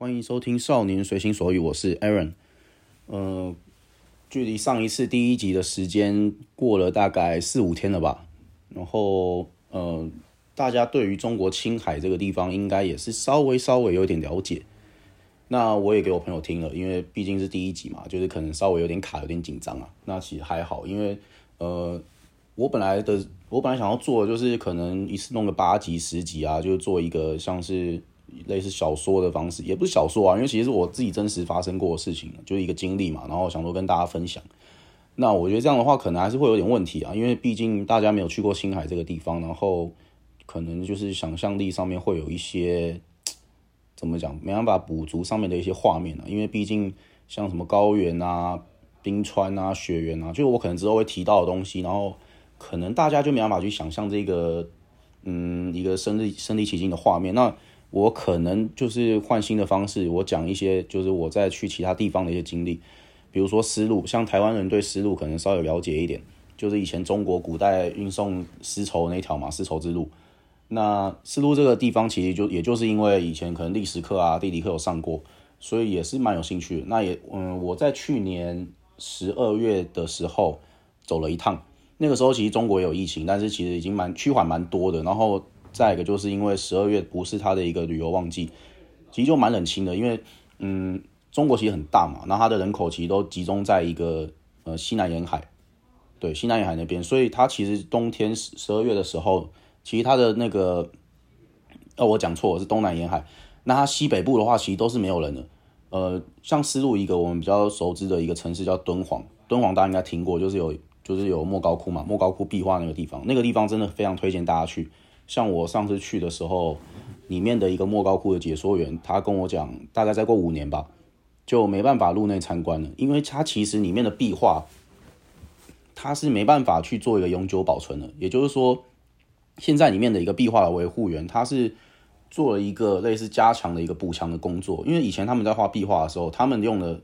欢迎收听《少年随心所欲》，我是 Aaron。呃，距离上一次第一集的时间过了大概四五天了吧。然后，呃，大家对于中国青海这个地方应该也是稍微稍微有点了解。那我也给我朋友听了，因为毕竟是第一集嘛，就是可能稍微有点卡，有点紧张啊。那其实还好，因为呃，我本来的我本来想要做的就是可能一次弄个八集、十集啊，就做一个像是。类似小说的方式，也不是小说啊，因为其实是我自己真实发生过的事情，就是一个经历嘛，然后想说跟大家分享。那我觉得这样的话，可能还是会有点问题啊，因为毕竟大家没有去过青海这个地方，然后可能就是想象力上面会有一些怎么讲，没办法补足上面的一些画面啊，因为毕竟像什么高原啊、冰川啊、雪原啊，就是我可能之后会提到的东西，然后可能大家就没办法去想象这个嗯一个身临身临其境的画面，那。我可能就是换新的方式，我讲一些就是我在去其他地方的一些经历，比如说丝路，像台湾人对丝路可能稍有了解一点，就是以前中国古代运送丝绸那条嘛，丝绸之路。那丝路这个地方其实就也就是因为以前可能历史课啊、地理课有上过，所以也是蛮有兴趣。那也嗯，我在去年十二月的时候走了一趟，那个时候其实中国也有疫情，但是其实已经蛮趋缓蛮多的，然后。再一个就是因为十二月不是它的一个旅游旺季，其实就蛮冷清的。因为嗯，中国其实很大嘛，那它的人口其实都集中在一个呃西南沿海，对西南沿海那边，所以它其实冬天十十二月的时候，其实它的那个哦我讲错，是东南沿海。那它西北部的话，其实都是没有人的。呃，像丝路一个我们比较熟知的一个城市叫敦煌，敦煌大家应该听过，就是有就是有莫高窟嘛，莫高窟壁画那个地方，那个地方真的非常推荐大家去。像我上次去的时候，里面的一个莫高窟的解说员，他跟我讲，大概再过五年吧，就没办法入内参观了，因为它其实里面的壁画，它是没办法去做一个永久保存的。也就是说，现在里面的一个壁画的维护员，他是做了一个类似加强的一个补强的工作，因为以前他们在画壁画的时候，他们用的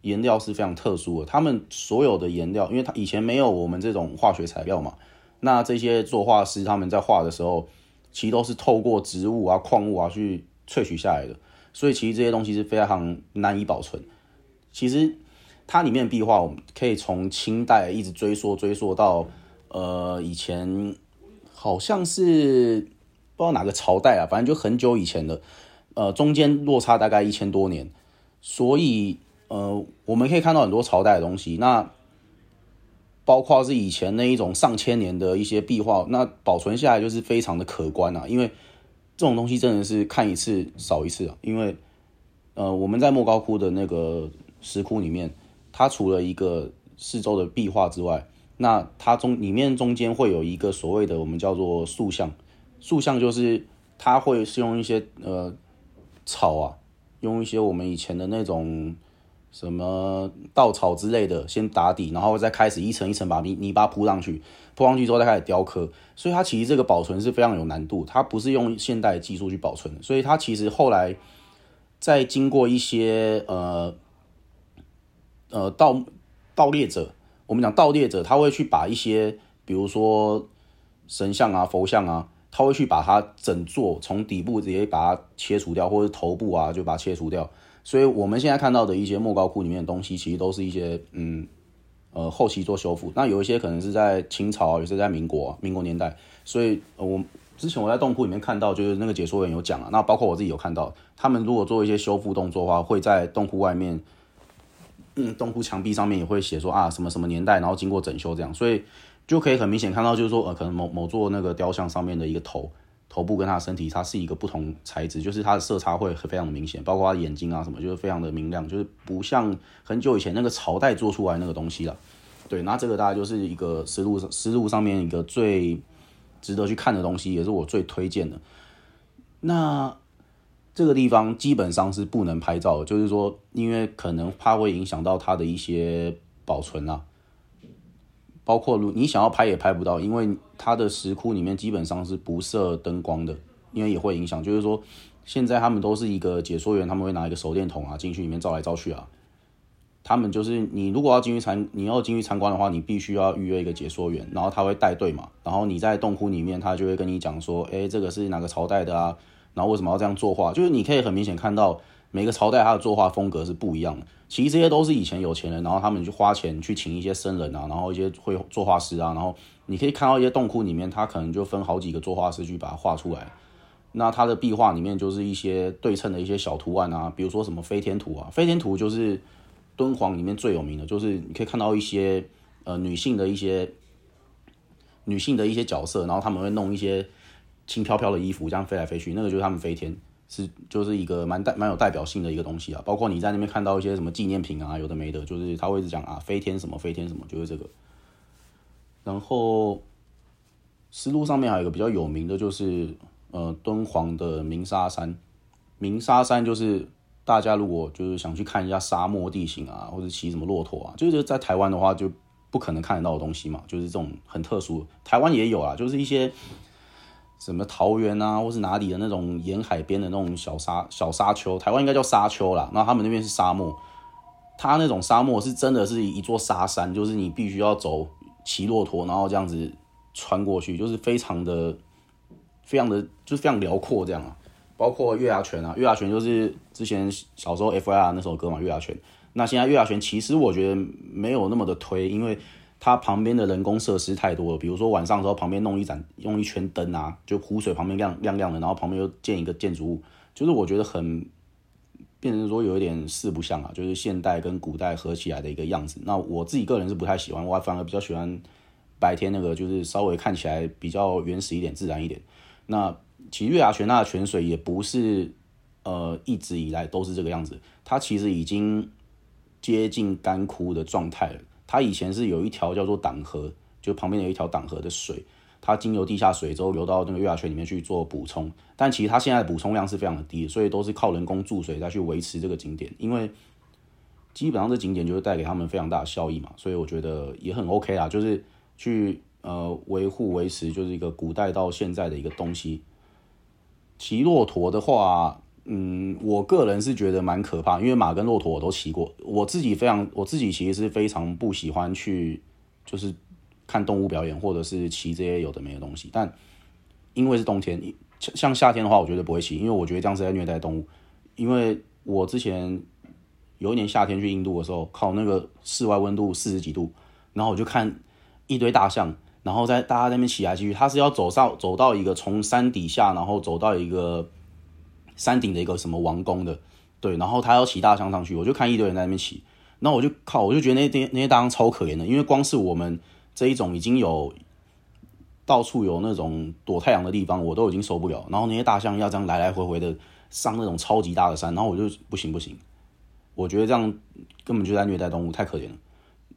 颜料是非常特殊的，他们所有的颜料，因为他以前没有我们这种化学材料嘛。那这些作画师他们在画的时候，其实都是透过植物啊、矿物啊去萃取下来的，所以其实这些东西是非常难以保存。其实它里面的壁画，我们可以从清代一直追溯追溯到呃以前，好像是不知道哪个朝代啊，反正就很久以前的，呃中间落差大概一千多年，所以呃我们可以看到很多朝代的东西。那包括是以前那一种上千年的一些壁画，那保存下来就是非常的可观啊。因为这种东西真的是看一次少一次啊。因为呃，我们在莫高窟的那个石窟里面，它除了一个四周的壁画之外，那它中里面中间会有一个所谓的我们叫做塑像，塑像就是它会是用一些呃草啊，用一些我们以前的那种。什么稻草之类的，先打底，然后再开始一层一层把泥泥巴铺上去，铺上去之后再开始雕刻，所以它其实这个保存是非常有难度，它不是用现代技术去保存，所以它其实后来在经过一些呃呃盗盗猎者，我们讲盗猎者，他会去把一些比如说神像啊、佛像啊，他会去把它整座从底部直接把它切除掉，或者头部啊就把它切除掉。所以我们现在看到的一些莫高窟里面的东西，其实都是一些嗯呃后期做修复。那有一些可能是在清朝，也是在民国民国年代。所以，我之前我在洞窟里面看到，就是那个解说员有讲啊，那包括我自己有看到，他们如果做一些修复动作的话，会在洞窟外面，嗯，洞窟墙壁上面也会写说啊什么什么年代，然后经过整修这样，所以就可以很明显看到，就是说呃可能某某座那个雕像上面的一个头。头部跟他的身体，它是一个不同材质，就是它的色差会非常的明显，包括他眼睛啊什么，就是非常的明亮，就是不像很久以前那个朝代做出来那个东西了。对，那这个大概就是一个思路思路上面一个最值得去看的东西，也是我最推荐的。那这个地方基本上是不能拍照，就是说，因为可能怕会影响到它的一些保存啊。包括如你想要拍也拍不到，因为它的石窟里面基本上是不设灯光的，因为也会影响。就是说，现在他们都是一个解说员，他们会拿一个手电筒啊进去里面照来照去啊。他们就是你如果要进去参，你要进去参观的话，你必须要预约一个解说员，然后他会带队嘛。然后你在洞窟里面，他就会跟你讲说，哎，这个是哪个朝代的啊？然后为什么要这样作画？就是你可以很明显看到每个朝代它的作画风格是不一样的。其实这些都是以前有钱人，然后他们去花钱去请一些僧人啊，然后一些会作画师啊，然后你可以看到一些洞窟里面，他可能就分好几个作画师去把它画出来。那它的壁画里面就是一些对称的一些小图案啊，比如说什么飞天图啊，飞天图就是敦煌里面最有名的，就是你可以看到一些呃女性的一些女性的一些角色，然后他们会弄一些轻飘飘的衣服，这样飞来飞去，那个就是他们飞天，是就是一个蛮代蛮有代表性的一个东西啊。包括你在那边看到一些什么纪念品啊，有的没的，就是他会一直讲啊飞天什么飞天什么，就是这个。然后丝路上面还有一个比较有名的就是。呃，敦煌的鸣沙山，鸣沙山就是大家如果就是想去看一下沙漠地形啊，或者骑什么骆驼啊，就是在台湾的话就不可能看得到的东西嘛，就是这种很特殊。台湾也有啊，就是一些什么桃园啊，或是哪里的那种沿海边的那种小沙小沙丘，台湾应该叫沙丘啦。那他们那边是沙漠，它那种沙漠是真的是一座沙山，就是你必须要走骑骆驼，然后这样子穿过去，就是非常的。非常的就是非常辽阔这样啊，包括月牙泉啊，月牙泉就是之前小时候 F.I.R 那首歌嘛，月牙泉。那现在月牙泉其实我觉得没有那么的推，因为它旁边的人工设施太多了，比如说晚上的时候旁边弄一盏用一圈灯啊，就湖水旁边亮亮亮的，然后旁边又建一个建筑物，就是我觉得很变成说有一点四不像啊，就是现代跟古代合起来的一个样子。那我自己个人是不太喜欢，我反而比较喜欢白天那个，就是稍微看起来比较原始一点、自然一点。那其实月牙泉那的泉水也不是，呃，一直以来都是这个样子。它其实已经接近干枯的状态了。它以前是有一条叫做党河，就旁边有一条党河的水，它经由地下水之后流到那个月牙泉里面去做补充。但其实它现在的补充量是非常的低，所以都是靠人工注水再去维持这个景点。因为基本上这景点就是带给他们非常大的效益嘛，所以我觉得也很 OK 啊，就是去。呃，维护维持就是一个古代到现在的一个东西。骑骆驼的话，嗯，我个人是觉得蛮可怕，因为马跟骆驼我都骑过。我自己非常，我自己其实是非常不喜欢去，就是看动物表演或者是骑这些有的没的东西。但因为是冬天，像夏天的话，我绝对不会骑，因为我觉得这样是在虐待动物。因为我之前有一年夏天去印度的时候，靠那个室外温度四十几度，然后我就看一堆大象。然后在大家那边骑来骑去，他是要走上走到一个从山底下，然后走到一个山顶的一个什么王宫的，对，然后他要骑大象上去，我就看一堆人在那边骑，然后我就靠，我就觉得那些那些大象超可怜的，因为光是我们这一种已经有到处有那种躲太阳的地方，我都已经受不了，然后那些大象要这样来来回回的上那种超级大的山，然后我就不行不行，我觉得这样根本就在虐待动物，太可怜了。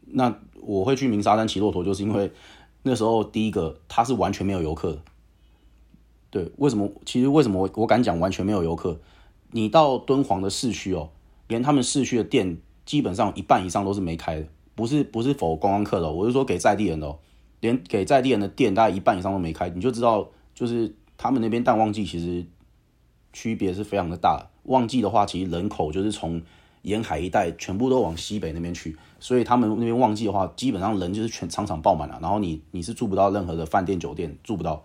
那我会去鸣沙山骑骆驼，就是因为。那时候第一个，它是完全没有游客。对，为什么？其实为什么我我敢讲完全没有游客？你到敦煌的市区哦，连他们市区的店基本上一半以上都是没开的，不是不是否观光客的，我是说给在地人的，连给在地人的店大概一半以上都没开，你就知道就是他们那边淡旺季其实区别是非常的大。旺季的话，其实人口就是从沿海一带全部都往西北那边去。所以他们那边旺季的话，基本上人就是全场场爆满了，然后你你是住不到任何的饭店酒店，住不到，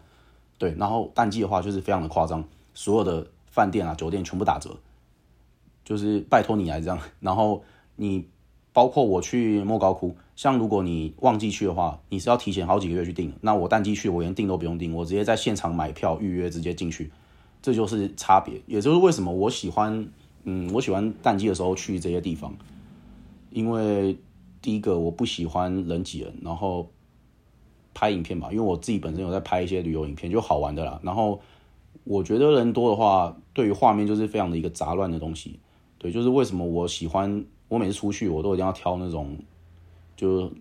对，然后淡季的话就是非常的夸张，所有的饭店啊酒店全部打折，就是拜托你来这样，然后你包括我去莫高窟，像如果你旺季去的话，你是要提前好几个月去订，那我淡季去我连订都不用订，我直接在现场买票预约直接进去，这就是差别，也就是为什么我喜欢，嗯，我喜欢淡季的时候去这些地方。因为第一个我不喜欢人挤人，然后拍影片吧，因为我自己本身有在拍一些旅游影片，就好玩的啦。然后我觉得人多的话，对于画面就是非常的一个杂乱的东西。对，就是为什么我喜欢我每次出去我都一定要挑那种，就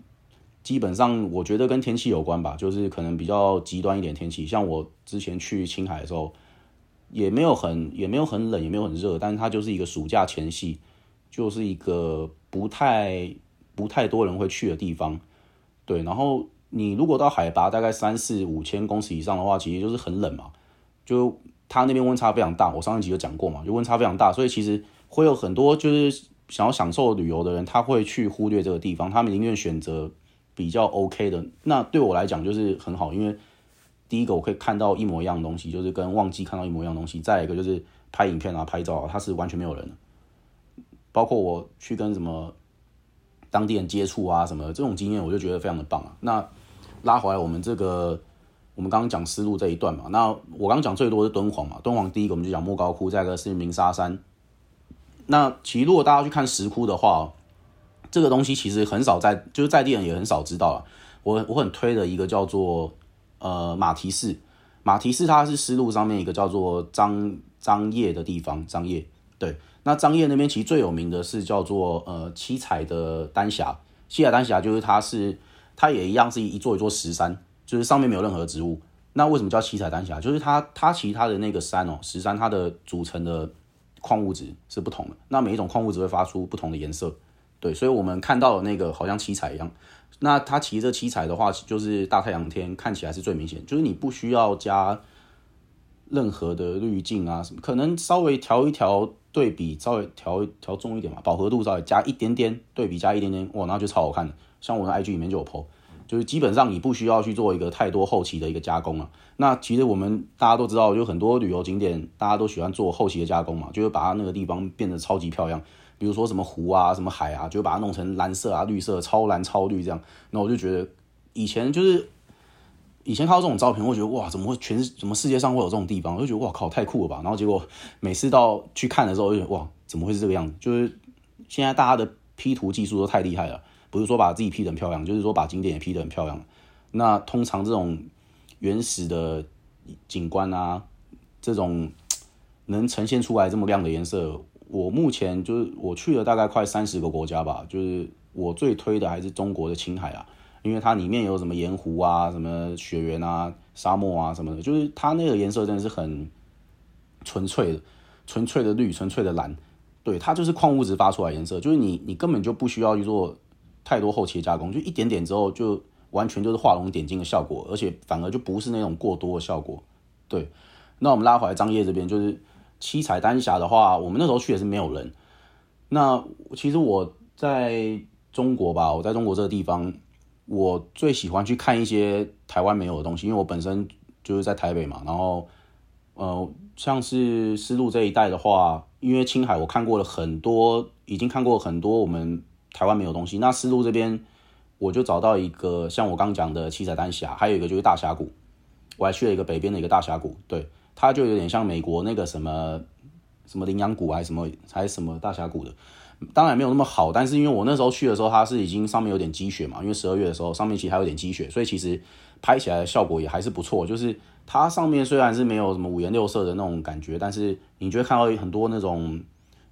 基本上我觉得跟天气有关吧，就是可能比较极端一点天气。像我之前去青海的时候，也没有很也没有很冷，也没有很热，但是它就是一个暑假前夕，就是一个。不太不太多人会去的地方，对。然后你如果到海拔大概三四五千公尺以上的话，其实就是很冷嘛。就它那边温差非常大，我上一集有讲过嘛，就温差非常大，所以其实会有很多就是想要享受旅游的人，他会去忽略这个地方，他们宁愿选择比较 OK 的。那对我来讲就是很好，因为第一个我可以看到一模一样的东西，就是跟旺季看到一模一样的东西；再一个就是拍影片啊、拍照啊，它是完全没有人的。包括我去跟什么当地人接触啊什么这种经验，我就觉得非常的棒啊。那拉回来我们这个，我们刚刚讲丝路这一段嘛，那我刚刚讲最多是敦煌嘛，敦煌第一个我们就讲莫高窟，再一个是鸣沙山。那其实如果大家去看石窟的话，这个东西其实很少在，就是在地人也很少知道了。我我很推的一个叫做呃马蹄寺，马蹄寺它是丝路上面一个叫做张张掖的地方，张掖对。那张掖那边其实最有名的是叫做呃七彩的丹霞，七彩丹霞就是它是它也一样是一座一座石山，就是上面没有任何植物。那为什么叫七彩丹霞？就是它它其他的那个山哦，石山它的组成的矿物质是不同的，那每一种矿物质会发出不同的颜色，对，所以我们看到的那个好像七彩一样。那它其实这七彩的话，就是大太阳天看起来是最明显，就是你不需要加任何的滤镜啊什么，可能稍微调一调。对比稍微调调重一点嘛，饱和度稍微加一点点，对比加一点点，哇，那就超好看的。像我的 IG 里面就有 PO，就是基本上你不需要去做一个太多后期的一个加工了。那其实我们大家都知道，就很多旅游景点大家都喜欢做后期的加工嘛，就是把它那个地方变得超级漂亮。比如说什么湖啊、什么海啊，就把它弄成蓝色啊、绿色、超蓝、超绿这样。那我就觉得以前就是。以前看到这种照片，会觉得哇，怎么会全怎么世界上会有这种地方？我就觉得哇靠，太酷了吧！然后结果每次到去看的时候，就觉得哇，怎么会是这个样子？就是现在大家的 P 图技术都太厉害了，不是说把自己 P 得很漂亮，就是说把景点也 P 得很漂亮。那通常这种原始的景观啊，这种能呈现出来这么亮的颜色，我目前就是我去了大概快三十个国家吧，就是我最推的还是中国的青海啊。因为它里面有什么盐湖啊、什么雪原啊、沙漠啊什么的，就是它那个颜色真的是很纯粹的、纯粹的绿、纯粹的蓝，对，它就是矿物质发出来颜色，就是你你根本就不需要去做太多后期加工，就一点点之后就完全就是画龙点睛的效果，而且反而就不是那种过多的效果。对，那我们拉回来张掖这边，就是七彩丹霞的话，我们那时候去也是没有人。那其实我在中国吧，我在中国这个地方。我最喜欢去看一些台湾没有的东西，因为我本身就是在台北嘛。然后，呃，像是丝路这一带的话，因为青海我看过了很多，已经看过很多我们台湾没有东西。那丝路这边，我就找到一个像我刚讲的七彩丹霞，还有一个就是大峡谷。我还去了一个北边的一个大峡谷，对，它就有点像美国那个什么什么羚羊谷还是什么还是什么大峡谷的。当然没有那么好，但是因为我那时候去的时候，它是已经上面有点积雪嘛，因为十二月的时候上面其实还有点积雪，所以其实拍起来的效果也还是不错。就是它上面虽然是没有什么五颜六色的那种感觉，但是你就会看到很多那种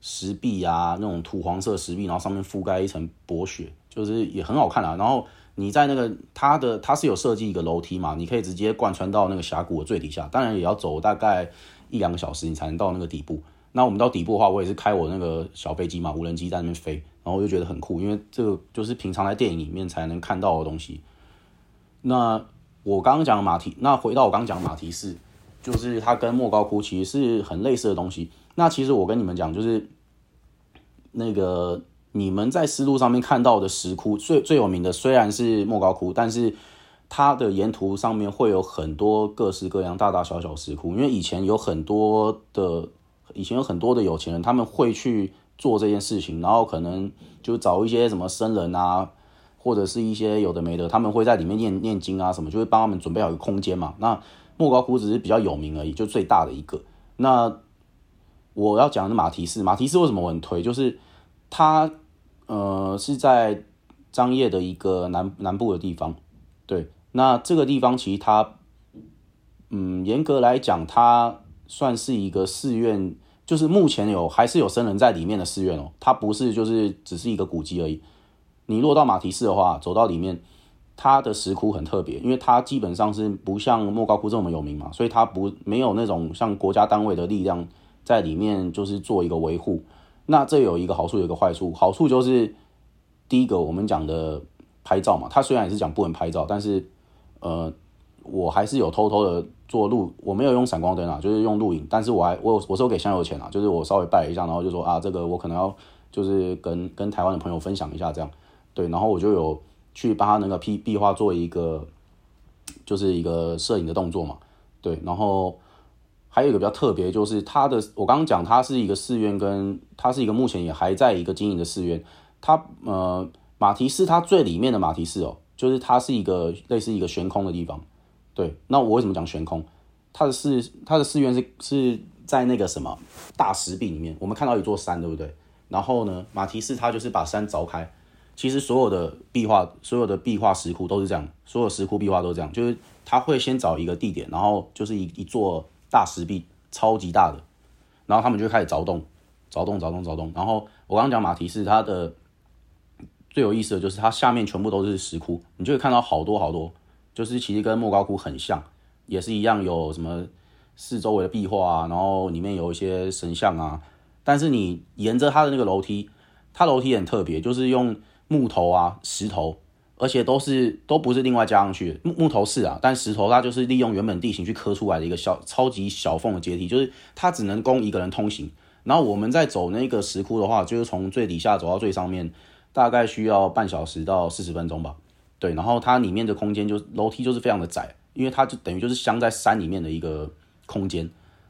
石壁啊，那种土黄色石壁，然后上面覆盖一层薄雪，就是也很好看啊。然后你在那个它的它是有设计一个楼梯嘛，你可以直接贯穿到那个峡谷的最底下，当然也要走大概一两个小时，你才能到那个底部。那我们到底部的话，我也是开我那个小飞机嘛，无人机在那边飞，然后我就觉得很酷，因为这个就是平常在电影里面才能看到的东西。那我刚刚讲的马蹄，那回到我刚刚讲马蹄寺，就是它跟莫高窟其实是很类似的东西。那其实我跟你们讲，就是那个你们在丝路上面看到的石窟，最最有名的虽然是莫高窟，但是它的沿途上面会有很多各式各样大大小小石窟，因为以前有很多的。以前有很多的有钱人，他们会去做这件事情，然后可能就找一些什么僧人啊，或者是一些有的没的，他们会在里面念念经啊什么，就会帮他们准备好一个空间嘛。那莫高窟只是比较有名而已，就最大的一个。那我要讲的马蹄寺，马蹄寺为什么我很推？就是它呃是在张掖的一个南南部的地方。对，那这个地方其实它，嗯，严格来讲它。算是一个寺院，就是目前有还是有僧人在里面的寺院哦，它不是就是只是一个古迹而已。你落到马蹄寺的话，走到里面，它的石窟很特别，因为它基本上是不像莫高窟这么有名嘛，所以它不没有那种像国家单位的力量在里面就是做一个维护。那这有一个好处，有一个坏处。好处就是第一个我们讲的拍照嘛，它虽然也是讲不能拍照，但是呃，我还是有偷偷的。做录，我没有用闪光灯啊，就是用录影。但是我还我我是有给香油钱啊，就是我稍微拜一下，然后就说啊，这个我可能要就是跟跟台湾的朋友分享一下这样，对，然后我就有去帮他那个 P 壁画做一个就是一个摄影的动作嘛，对，然后还有一个比较特别，就是它的，我刚刚讲它是一个寺院，跟它是一个目前也还在一个经营的寺院。它呃马蹄寺它最里面的马蹄寺哦，就是它是一个类似一个悬空的地方。对，那我为什么讲悬空？它的寺它的寺院是是在那个什么大石壁里面，我们看到一座山，对不对？然后呢，马蹄寺它就是把山凿开。其实所有的壁画，所有的壁画石窟都是这样，所有石窟壁画都是这样，就是它会先找一个地点，然后就是一一座大石壁，超级大的，然后他们就开始凿洞，凿洞，凿洞，凿洞。然后我刚刚讲马蹄寺，它的最有意思的就是它下面全部都是石窟，你就会看到好多好多，就是其实跟莫高窟很像，也是一样有什么四周围的壁画啊，然后里面有一些神像啊，但是你沿着它的那个楼梯，它楼梯很特别，就是用。木头啊，石头，而且都是都不是另外加上去木木头是啊，但石头它就是利用原本地形去刻出来的一个小超级小缝的阶梯，就是它只能供一个人通行。然后我们在走那个石窟的话，就是从最底下走到最上面，大概需要半小时到四十分钟吧。对，然后它里面的空间就楼梯就是非常的窄，因为它就等于就是镶在山里面的一个空间。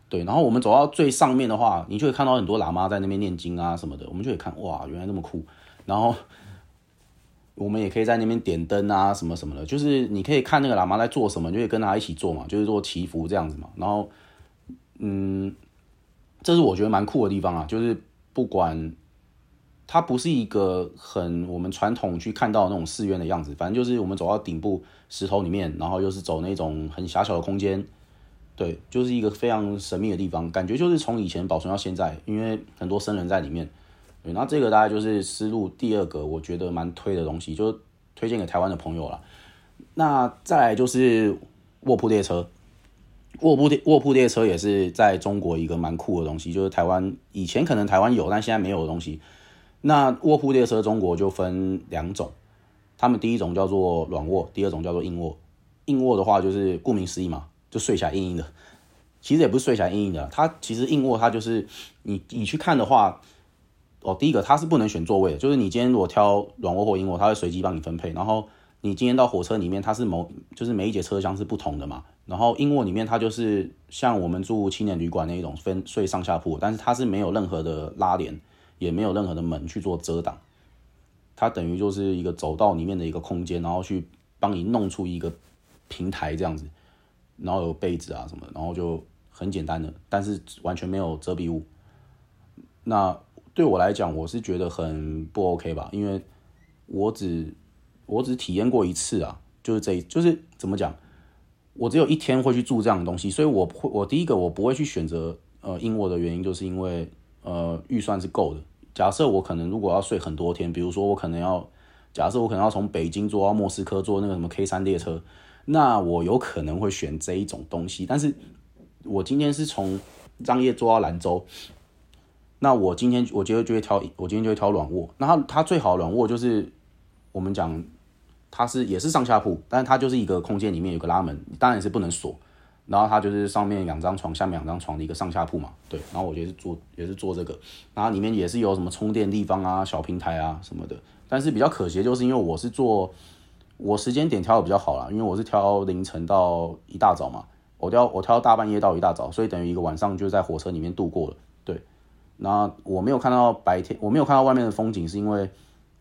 对，然后我们走到最上面的话，你就会看到很多喇嘛在那边念经啊什么的，我们就会看哇，原来那么酷。然后。我们也可以在那边点灯啊，什么什么的，就是你可以看那个喇嘛在做什么，就可以跟他一起做嘛，就是做祈福这样子嘛。然后，嗯，这是我觉得蛮酷的地方啊，就是不管它不是一个很我们传统去看到那种寺院的样子，反正就是我们走到顶部石头里面，然后又是走那种很狭小的空间，对，就是一个非常神秘的地方，感觉就是从以前保存到现在，因为很多僧人在里面。那这个大概就是思路第二个，我觉得蛮推的东西，就推荐给台湾的朋友了。那再来就是卧铺列车，卧铺卧铺列车也是在中国一个蛮酷的东西，就是台湾以前可能台湾有，但现在没有的东西。那卧铺列车中国就分两种，他们第一种叫做软卧，第二种叫做硬卧。硬卧的话就是顾名思义嘛，就睡起来硬硬的。其实也不是睡起来硬硬的，它其实硬卧它就是你你去看的话。哦，第一个它是不能选座位的，就是你今天如果挑软卧或硬卧，它会随机帮你分配。然后你今天到火车里面，它是某就是每一节车厢是不同的嘛。然后硬卧里面它就是像我们住青年旅馆那一种分睡上下铺，但是它是没有任何的拉帘，也没有任何的门去做遮挡，它等于就是一个走道里面的一个空间，然后去帮你弄出一个平台这样子，然后有被子啊什么，然后就很简单的，但是完全没有遮蔽物。那对我来讲，我是觉得很不 OK 吧，因为我只我只体验过一次啊，就是这就是怎么讲，我只有一天会去住这样的东西，所以我会我第一个我不会去选择呃英卧的原因，就是因为呃预算是够的。假设我可能如果要睡很多天，比如说我可能要假设我可能要从北京坐到莫斯科坐那个什么 K 三列车，那我有可能会选这一种东西。但是我今天是从张掖坐到兰州。那我今天我觉得就会挑，我今天就会挑软卧。那它它最好的软卧就是我们讲，它是也是上下铺，但是它就是一个空间里面有个拉门，当然是不能锁。然后它就是上面两张床，下面两张床的一个上下铺嘛。对，然后我觉得是做也是做这个，然后里面也是有什么充电地方啊、小平台啊什么的。但是比较可惜就是因为我是做我时间点挑的比较好啦，因为我是挑凌晨到一大早嘛，我挑我挑大半夜到一大早，所以等于一个晚上就在火车里面度过了。那我没有看到白天，我没有看到外面的风景，是因为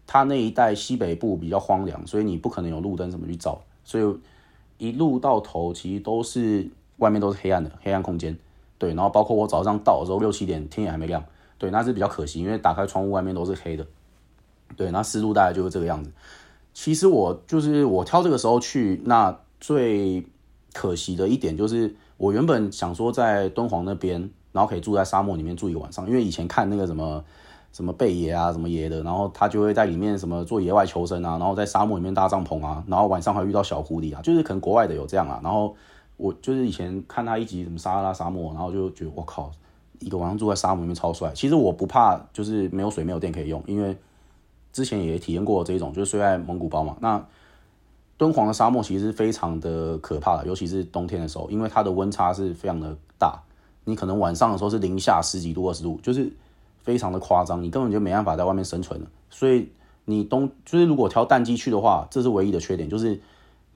它那一带西北部比较荒凉，所以你不可能有路灯怎么去照，所以一路到头其实都是外面都是黑暗的黑暗空间，对，然后包括我早上到的时候六七点天也还没亮，对，那是比较可惜，因为打开窗户外面都是黑的，对，那思路大概就是这个样子。其实我就是我挑这个时候去，那最可惜的一点就是我原本想说在敦煌那边。然后可以住在沙漠里面住一晚上，因为以前看那个什么什么贝爷啊什么爷的，然后他就会在里面什么做野外求生啊，然后在沙漠里面搭帐篷啊，然后晚上还遇到小狐狸啊，就是可能国外的有这样啊。然后我就是以前看他一集什么撒哈拉沙漠，然后就觉得我靠，一个晚上住在沙漠里面超帅。其实我不怕，就是没有水没有电可以用，因为之前也体验过这种，就是睡在蒙古包嘛。那敦煌的沙漠其实非常的可怕的，尤其是冬天的时候，因为它的温差是非常的大。你可能晚上的时候是零下十几度、二十度，就是非常的夸张，你根本就没办法在外面生存了。所以你冬就是如果挑淡季去的话，这是唯一的缺点，就是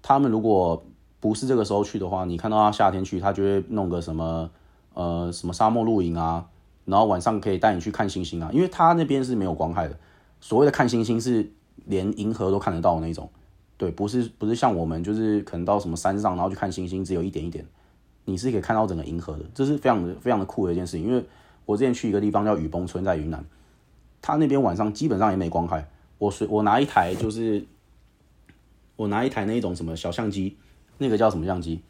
他们如果不是这个时候去的话，你看到他夏天去，他就会弄个什么呃什么沙漠露营啊，然后晚上可以带你去看星星啊，因为他那边是没有光害的。所谓的看星星是连银河都看得到的那种，对，不是不是像我们就是可能到什么山上然后去看星星，只有一点一点，你是可以看到整个银河的，这是非常的非常的酷的一件事情。因为我之前去一个地方叫雨崩村，在云南，它那边晚上基本上也没光害。我随我拿一台就是我拿一台那一种什么小相机，那个叫什么相机？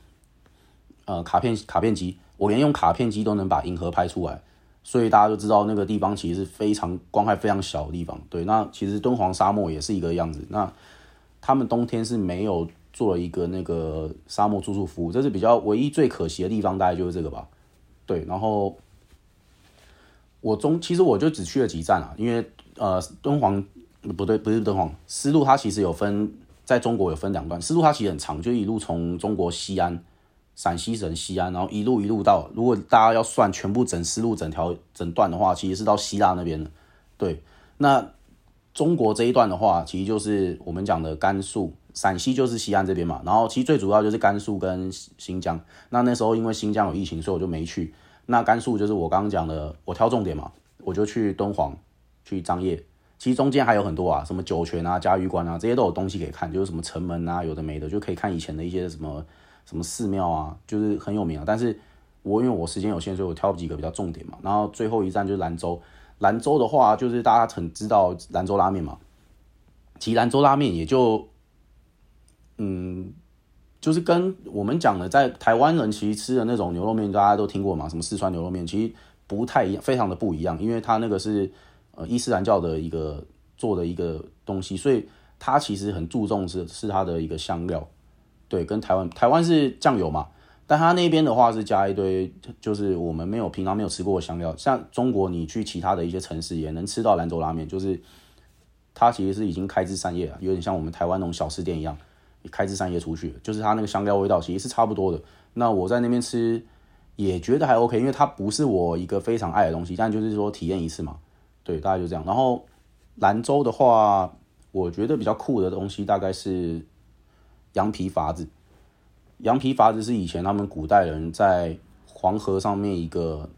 呃，卡片卡片机，我连用卡片机都能把银河拍出来，所以大家就知道那个地方其实是非常光害非常小的地方。对，那其实敦煌沙漠也是一个样子。那他们冬天是没有做了一个那个沙漠住宿服务，这是比较唯一最可惜的地方，大概就是这个吧。对，然后我中其实我就只去了几站啊，因为呃敦煌不对，不是敦煌，丝路它其实有分，在中国有分两段，丝路它其实很长，就一路从中国西安。陕西省西安，然后一路一路到，如果大家要算全部整丝路整条整段的话，其实是到希腊那边的。对，那中国这一段的话，其实就是我们讲的甘肃、陕西就是西安这边嘛。然后其实最主要就是甘肃跟新疆。那那时候因为新疆有疫情，所以我就没去。那甘肃就是我刚刚讲的，我挑重点嘛，我就去敦煌、去张掖。其实中间还有很多啊，什么酒泉啊、嘉峪关啊，这些都有东西可以看，就是什么城门啊，有的没的，就可以看以前的一些什么。什么寺庙啊，就是很有名啊。但是我因为我时间有限，所以我挑几个比较重点嘛。然后最后一站就是兰州。兰州的话，就是大家很知道兰州拉面嘛。其实兰州拉面也就，嗯，就是跟我们讲的，在台湾人其实吃的那种牛肉面，大家都听过嘛。什么四川牛肉面，其实不太一样，非常的不一样。因为它那个是呃伊斯兰教的一个做的一个东西，所以它其实很注重是是它的一个香料。对，跟台湾台湾是酱油嘛，但他那边的话是加一堆，就是我们没有平常没有吃过的香料。像中国，你去其他的一些城市也能吃到兰州拉面，就是它其实是已经开枝散叶了，有点像我们台湾那种小吃店一样，开枝散叶出去，就是它那个香料味道其实是差不多的。那我在那边吃也觉得还 OK，因为它不是我一个非常爱的东西，但就是说体验一次嘛，对，大概就这样。然后兰州的话，我觉得比较酷的东西大概是。羊皮筏子，羊皮筏子是以前他们古代人在黄河上面一个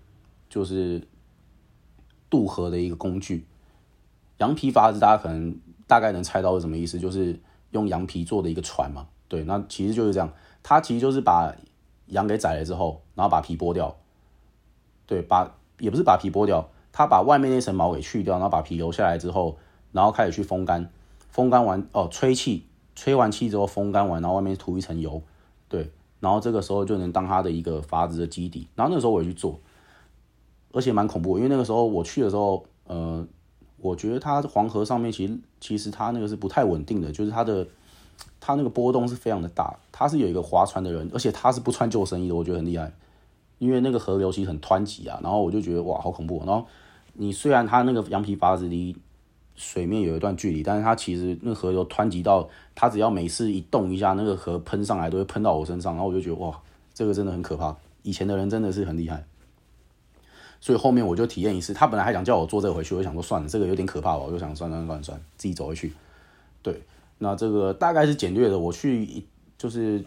就是渡河的一个工具。羊皮筏子大家可能大概能猜到是什么意思，就是用羊皮做的一个船嘛。对，那其实就是这样，它其实就是把羊给宰了之后，然后把皮剥掉。对，把也不是把皮剥掉，他把外面那层毛给去掉，然后把皮留下来之后，然后开始去风干，风干完哦，吹气。吹完气之后风干完，然后外面涂一层油，对，然后这个时候就能当它的一个筏子的基底。然后那时候我也去做，而且蛮恐怖，因为那个时候我去的时候，呃，我觉得它黄河上面其实其实它那个是不太稳定的，就是它的它那个波动是非常的大。它是有一个划船的人，而且他是不穿救生衣的，我觉得很厉害，因为那个河流其实很湍急啊。然后我就觉得哇，好恐怖。然后你虽然它那个羊皮筏子离水面有一段距离，但是它其实那河流湍急到，它只要每次一动一下，那个河喷上来都会喷到我身上，然后我就觉得哇，这个真的很可怕。以前的人真的是很厉害，所以后面我就体验一次。他本来还想叫我坐这回去，我就想说算了，这个有点可怕吧，我就想算算算算，自己走回去。对，那这个大概是简略的，我去就是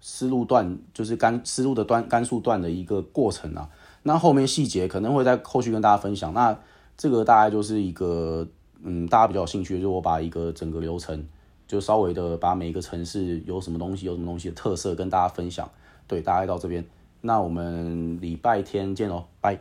丝路段，就是甘丝路的端甘肃段的一个过程啊。那后面细节可能会在后续跟大家分享。那这个大概就是一个。嗯，大家比较有兴趣，就是我把一个整个流程，就稍微的把每一个城市有什么东西、有什么东西的特色跟大家分享。对，大概到这边，那我们礼拜天见喽，拜。